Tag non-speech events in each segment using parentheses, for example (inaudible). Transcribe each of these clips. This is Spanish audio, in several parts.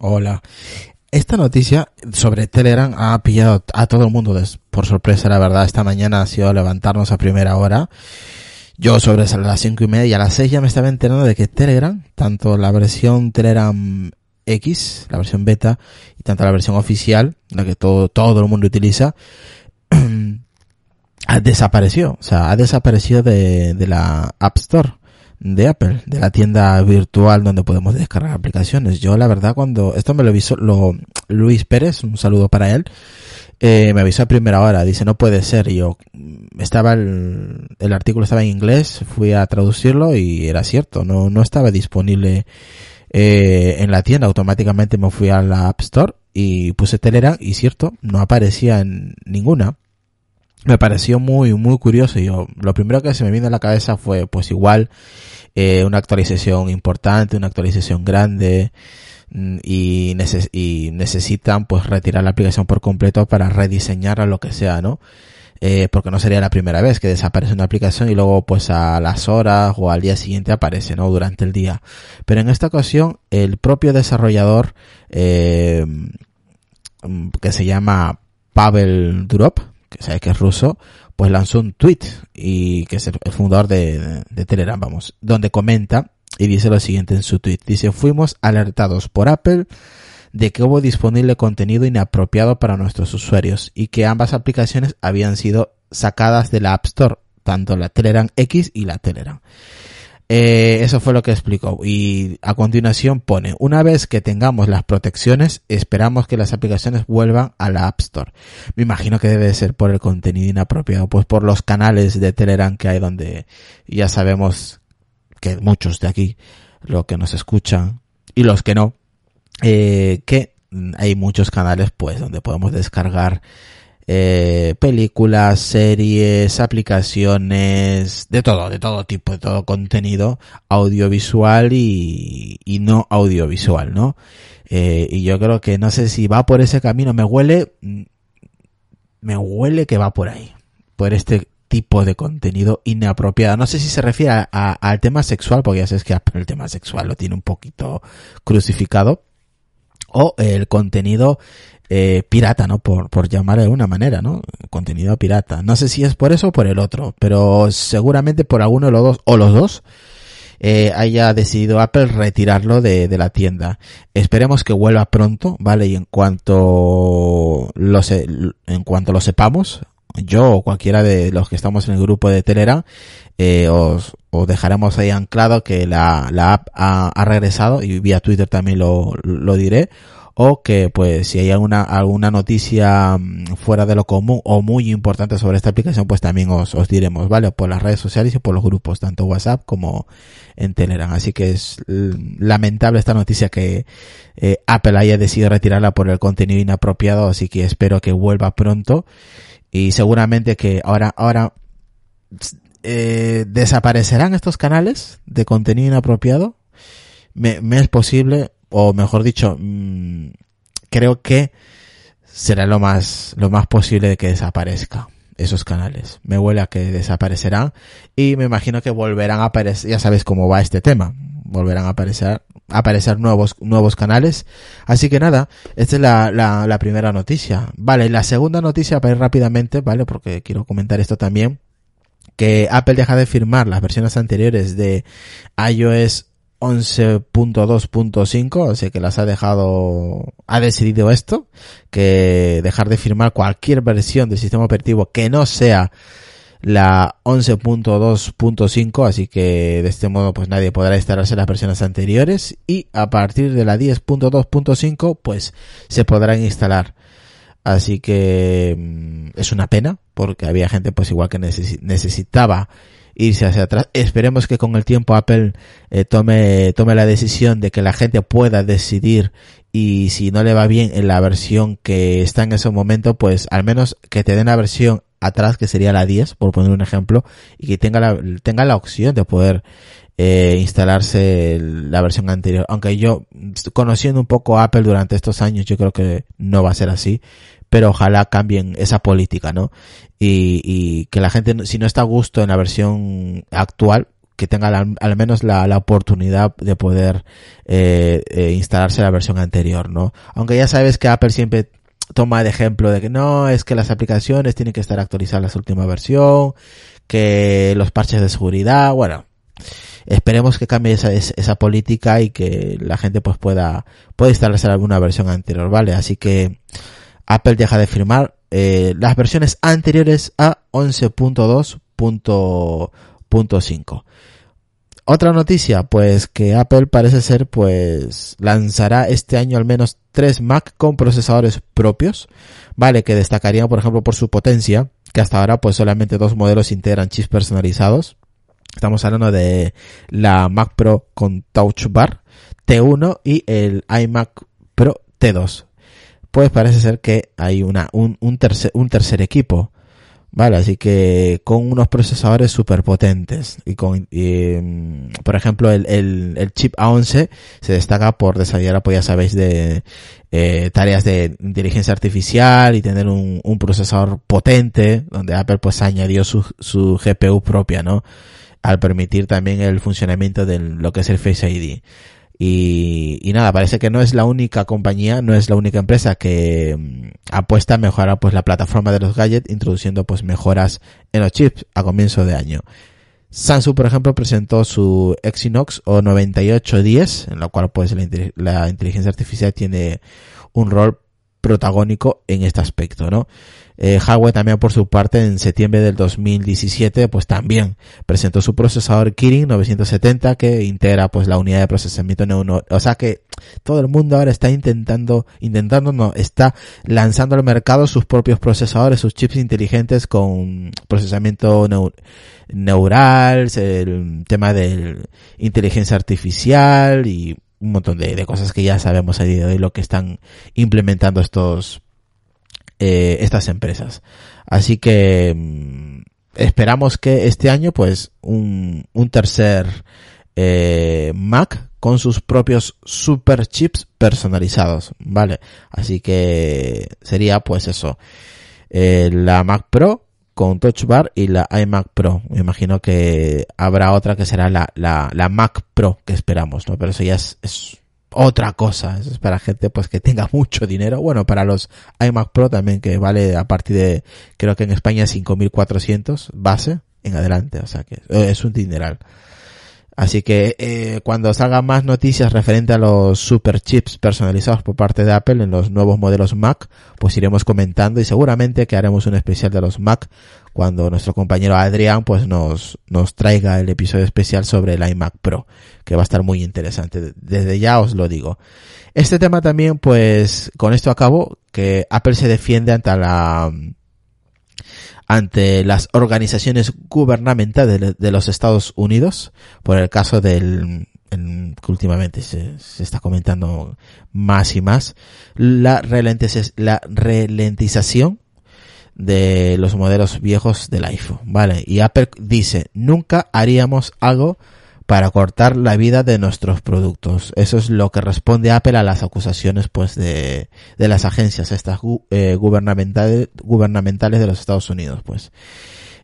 Hola. Esta noticia sobre Telegram ha pillado a todo el mundo por sorpresa, la verdad. Esta mañana ha sido levantarnos a primera hora. Yo sobre las cinco y media y a las seis ya me estaba enterando de que Telegram, tanto la versión Telegram X, la versión beta, y tanto la versión oficial, la que todo, todo el mundo utiliza, (clears throat) ha desaparecido. O sea, ha desaparecido de, de la App Store de Apple, de la tienda virtual donde podemos descargar aplicaciones. Yo la verdad cuando esto me lo avisó lo, Luis Pérez, un saludo para él, eh, me avisó a primera hora, dice no puede ser. Yo mm, estaba el, el artículo estaba en inglés, fui a traducirlo y era cierto, no, no estaba disponible eh, en la tienda. Automáticamente me fui a la App Store y puse Telegram y cierto, no aparecía en ninguna me pareció muy, muy curioso. Yo, lo primero que se me vino a la cabeza fue, pues igual, eh, una actualización importante, una actualización grande, mm, y necesitan, pues, retirar la aplicación por completo para rediseñarla, lo que sea, ¿no? Eh, porque no sería la primera vez que desaparece una aplicación y luego, pues, a las horas o al día siguiente aparece, ¿no? Durante el día. Pero en esta ocasión, el propio desarrollador, eh, mm, que se llama Pavel Durov, que sabe que es ruso, pues lanzó un tweet y que es el, fundador de, de, Telegram, vamos, donde comenta y dice lo siguiente en su tweet. Dice, fuimos alertados por Apple de que hubo disponible contenido inapropiado para nuestros usuarios y que ambas aplicaciones habían sido sacadas de la App Store, tanto la Telegram X y la Telegram. Eh, eso fue lo que explicó. Y a continuación pone, una vez que tengamos las protecciones, esperamos que las aplicaciones vuelvan a la App Store. Me imagino que debe ser por el contenido inapropiado, pues por los canales de Telegram que hay donde ya sabemos que muchos de aquí, los que nos escuchan y los que no, eh, que hay muchos canales pues donde podemos descargar eh, películas, series, aplicaciones, de todo, de todo tipo, de todo contenido audiovisual y, y no audiovisual, ¿no? Eh, y yo creo que no sé si va por ese camino, me huele, me huele que va por ahí, por este tipo de contenido inapropiado. No sé si se refiere al tema sexual, porque ya sabes que el tema sexual lo tiene un poquito crucificado, o el contenido eh, pirata, ¿no? Por, por llamar de una manera, ¿no? Contenido pirata. No sé si es por eso o por el otro, pero seguramente por alguno de los dos, o los dos, eh, haya decidido Apple retirarlo de, de, la tienda. Esperemos que vuelva pronto, ¿vale? Y en cuanto lo, en cuanto lo sepamos, yo o cualquiera de los que estamos en el grupo de Telegram, eh, os, os dejaremos ahí anclado que la, la app ha, ha regresado y vía Twitter también lo, lo diré o que pues si hay alguna, alguna noticia mm, fuera de lo común o muy importante sobre esta aplicación pues también os, os diremos, ¿vale? Por las redes sociales y por los grupos, tanto WhatsApp como en Telegram. Así que es lamentable esta noticia que eh, Apple haya decidido retirarla por el contenido inapropiado, así que espero que vuelva pronto y seguramente que ahora, ahora eh, desaparecerán estos canales de contenido inapropiado. Me, me es posible, o mejor dicho, creo que será lo más, lo más posible de que desaparezca esos canales. Me huele a que desaparecerán y me imagino que volverán a aparecer, ya sabes cómo va este tema, volverán a aparecer, a aparecer nuevos, nuevos canales. Así que nada, esta es la, la, la primera noticia. Vale, la segunda noticia para ir rápidamente, vale, porque quiero comentar esto también, que Apple deja de firmar las versiones anteriores de iOS 11.2.5, así que las ha dejado, ha decidido esto, que dejar de firmar cualquier versión del sistema operativo que no sea la 11.2.5, así que de este modo pues nadie podrá instalarse las versiones anteriores y a partir de la 10.2.5 pues se podrán instalar. Así que mm, es una pena porque había gente pues igual que necesitaba irse hacia atrás. Esperemos que con el tiempo Apple eh, tome, tome la decisión de que la gente pueda decidir y si no le va bien en la versión que está en ese momento, pues al menos que te den la versión atrás, que sería la 10, por poner un ejemplo, y que tenga la, tenga la opción de poder eh, instalarse la versión anterior. Aunque yo, conociendo un poco Apple durante estos años, yo creo que no va a ser así pero ojalá cambien esa política, ¿no? Y, y que la gente, si no está a gusto en la versión actual, que tenga al menos la, la, oportunidad de poder eh, eh, instalarse la versión anterior, ¿no? Aunque ya sabes que Apple siempre toma de ejemplo de que no, es que las aplicaciones tienen que estar actualizadas la última versión, que los parches de seguridad, bueno, esperemos que cambie esa, esa política y que la gente pues pueda, pueda instalarse alguna versión anterior, ¿vale? Así que Apple deja de firmar eh, las versiones anteriores a 11.2.5. Otra noticia, pues que Apple parece ser, pues lanzará este año al menos tres Mac con procesadores propios, vale, que destacarían, por ejemplo, por su potencia, que hasta ahora, pues solamente dos modelos integran chips personalizados. Estamos hablando de la Mac Pro con Touch Bar T1 y el iMac Pro T2. Pues parece ser que hay una, un, un, tercer, un tercer equipo Vale, así que con unos procesadores súper potentes y con, mm, por ejemplo, el, el, el, chip A11 se destaca por desarrollar, pues ya sabéis, de eh, tareas de inteligencia artificial y tener un, un procesador potente, donde Apple pues añadió su, su GPU propia, ¿no? Al permitir también el funcionamiento de lo que es el Face ID. Y, nada, parece que no es la única compañía, no es la única empresa que mm, apuesta a mejorar pues la plataforma de los gadgets introduciendo pues mejoras en los chips a comienzo de año. Samsung, por ejemplo, presentó su Exynos o 9810, en la cual pues la, la inteligencia artificial tiene un rol protagónico en este aspecto, ¿no? Eh, Huawei también por su parte en septiembre del 2017 pues también presentó su procesador Kirin 970 que integra pues la unidad de procesamiento neuronal. O sea que todo el mundo ahora está intentando, intentando no, está lanzando al mercado sus propios procesadores, sus chips inteligentes con procesamiento neural, el tema de inteligencia artificial y un montón de, de, cosas que ya sabemos a día de hoy lo que están implementando estos eh, estas empresas. Así que mm, esperamos que este año pues un, un tercer eh, Mac con sus propios super chips personalizados, ¿vale? Así que sería pues eso, eh, la Mac Pro con Touch Bar y la iMac Pro. Me imagino que habrá otra que será la, la, la Mac Pro que esperamos, ¿no? Pero eso ya es, es otra cosa. Eso es para gente pues que tenga (laughs) mucho dinero. Bueno, para los iMac Pro también que vale a partir de, creo que en España 5.400 base en adelante. O sea que es un dineral. Así que eh, cuando salgan más noticias referente a los super chips personalizados por parte de Apple en los nuevos modelos Mac, pues iremos comentando y seguramente que haremos un especial de los Mac cuando nuestro compañero Adrián pues nos, nos traiga el episodio especial sobre el iMac Pro, que va a estar muy interesante. Desde ya os lo digo. Este tema también pues con esto acabo, que Apple se defiende ante la ante las organizaciones gubernamentales de, los Estados Unidos por el caso del que últimamente se, está comentando más y más la, la ralentización de los modelos viejos del iPhone, ¿vale? Y Apple dice, nunca haríamos algo para cortar la vida de nuestros productos. Eso es lo que responde Apple a las acusaciones pues de, de las agencias estas eh, gubernamentales, de los Estados Unidos pues.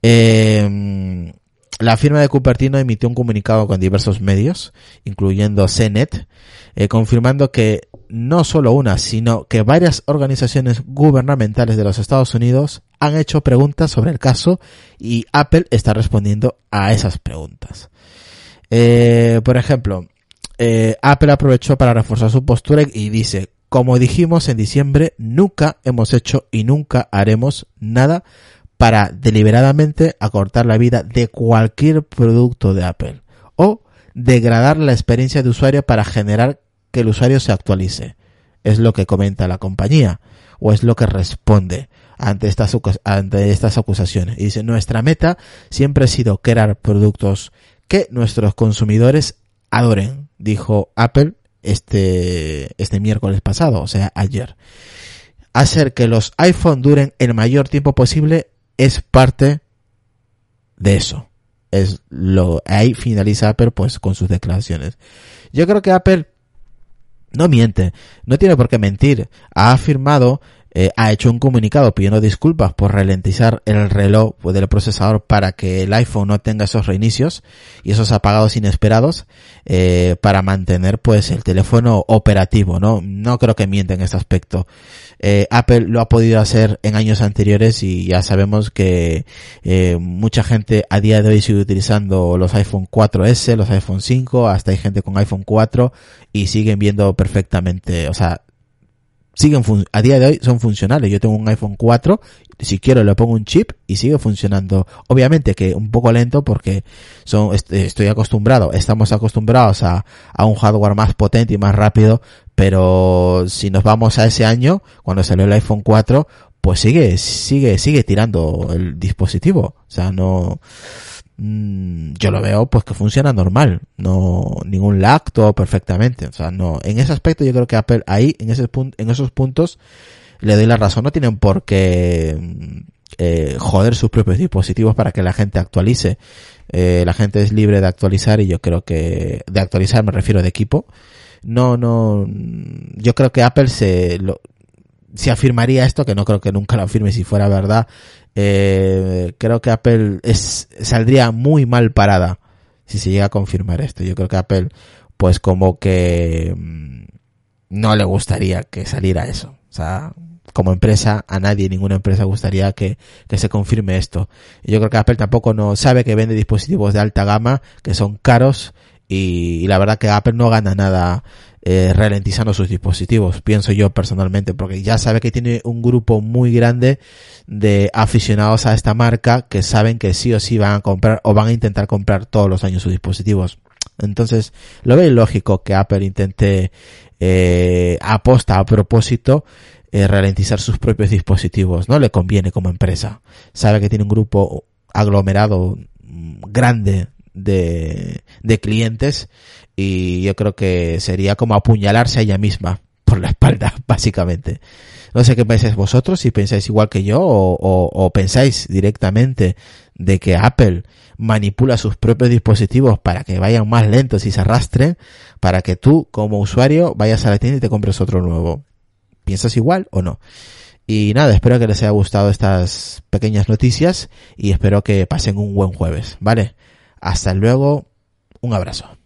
Eh, la firma de Cupertino emitió un comunicado con diversos medios, incluyendo CNET, eh, confirmando que no solo una, sino que varias organizaciones gubernamentales de los Estados Unidos han hecho preguntas sobre el caso y Apple está respondiendo a esas preguntas. Eh, por ejemplo, eh, Apple aprovechó para reforzar su postura y dice, como dijimos en diciembre, nunca hemos hecho y nunca haremos nada para deliberadamente acortar la vida de cualquier producto de Apple o degradar la experiencia de usuario para generar que el usuario se actualice. Es lo que comenta la compañía o es lo que responde ante estas, ante estas acusaciones. Y dice, nuestra meta siempre ha sido crear productos que nuestros consumidores adoren, dijo Apple este, este miércoles pasado, o sea, ayer. Hacer que los iPhone duren el mayor tiempo posible es parte de eso. Es lo, ahí finaliza Apple pues con sus declaraciones. Yo creo que Apple no miente, no tiene por qué mentir. Ha afirmado eh, ha hecho un comunicado pidiendo disculpas por ralentizar el reloj del procesador para que el iPhone no tenga esos reinicios y esos apagados inesperados eh, para mantener pues el teléfono operativo no no creo que miente en este aspecto. Eh, Apple lo ha podido hacer en años anteriores y ya sabemos que eh, mucha gente a día de hoy sigue utilizando los iPhone 4S los iPhone 5 hasta hay gente con iPhone 4 y siguen viendo perfectamente o sea siguen a día de hoy son funcionales. Yo tengo un iPhone 4, si quiero le pongo un chip y sigue funcionando. Obviamente que un poco lento porque son estoy acostumbrado, estamos acostumbrados a, a un hardware más potente y más rápido, pero si nos vamos a ese año, cuando salió el iPhone 4, pues sigue sigue sigue tirando el dispositivo. O sea, no Mm, yo lo veo pues que funciona normal, no ningún lag, todo perfectamente, o sea, no, en ese aspecto yo creo que Apple ahí, en ese punto, en esos puntos, le doy la razón, no tienen por qué mm, eh, joder sus propios dispositivos para que la gente actualice, eh, la gente es libre de actualizar y yo creo que, de actualizar me refiero de equipo, no, no, yo creo que Apple se, lo, se afirmaría esto, que no creo que nunca lo afirme si fuera verdad, eh, creo que Apple es, saldría muy mal parada si se llega a confirmar esto. Yo creo que Apple, pues como que mm, no le gustaría que saliera eso. O sea, como empresa, a nadie, ninguna empresa gustaría que, que se confirme esto. Yo creo que Apple tampoco no sabe que vende dispositivos de alta gama, que son caros, y la verdad que Apple no gana nada eh, ralentizando sus dispositivos, pienso yo personalmente, porque ya sabe que tiene un grupo muy grande de aficionados a esta marca que saben que sí o sí van a comprar o van a intentar comprar todos los años sus dispositivos. Entonces, lo veo lógico que Apple intente eh, aposta a propósito eh, ralentizar sus propios dispositivos. No le conviene como empresa. Sabe que tiene un grupo aglomerado mm, grande de, de clientes y yo creo que sería como apuñalarse a ella misma por la espalda, (laughs) básicamente. No sé qué pensáis vosotros, si pensáis igual que yo o, o, pensáis directamente de que Apple manipula sus propios dispositivos para que vayan más lentos y se arrastren, para que tú como usuario vayas a la tienda y te compres otro nuevo. ¿Piensas igual o no? Y nada, espero que les haya gustado estas pequeñas noticias y espero que pasen un buen jueves, ¿vale? Hasta luego, un abrazo.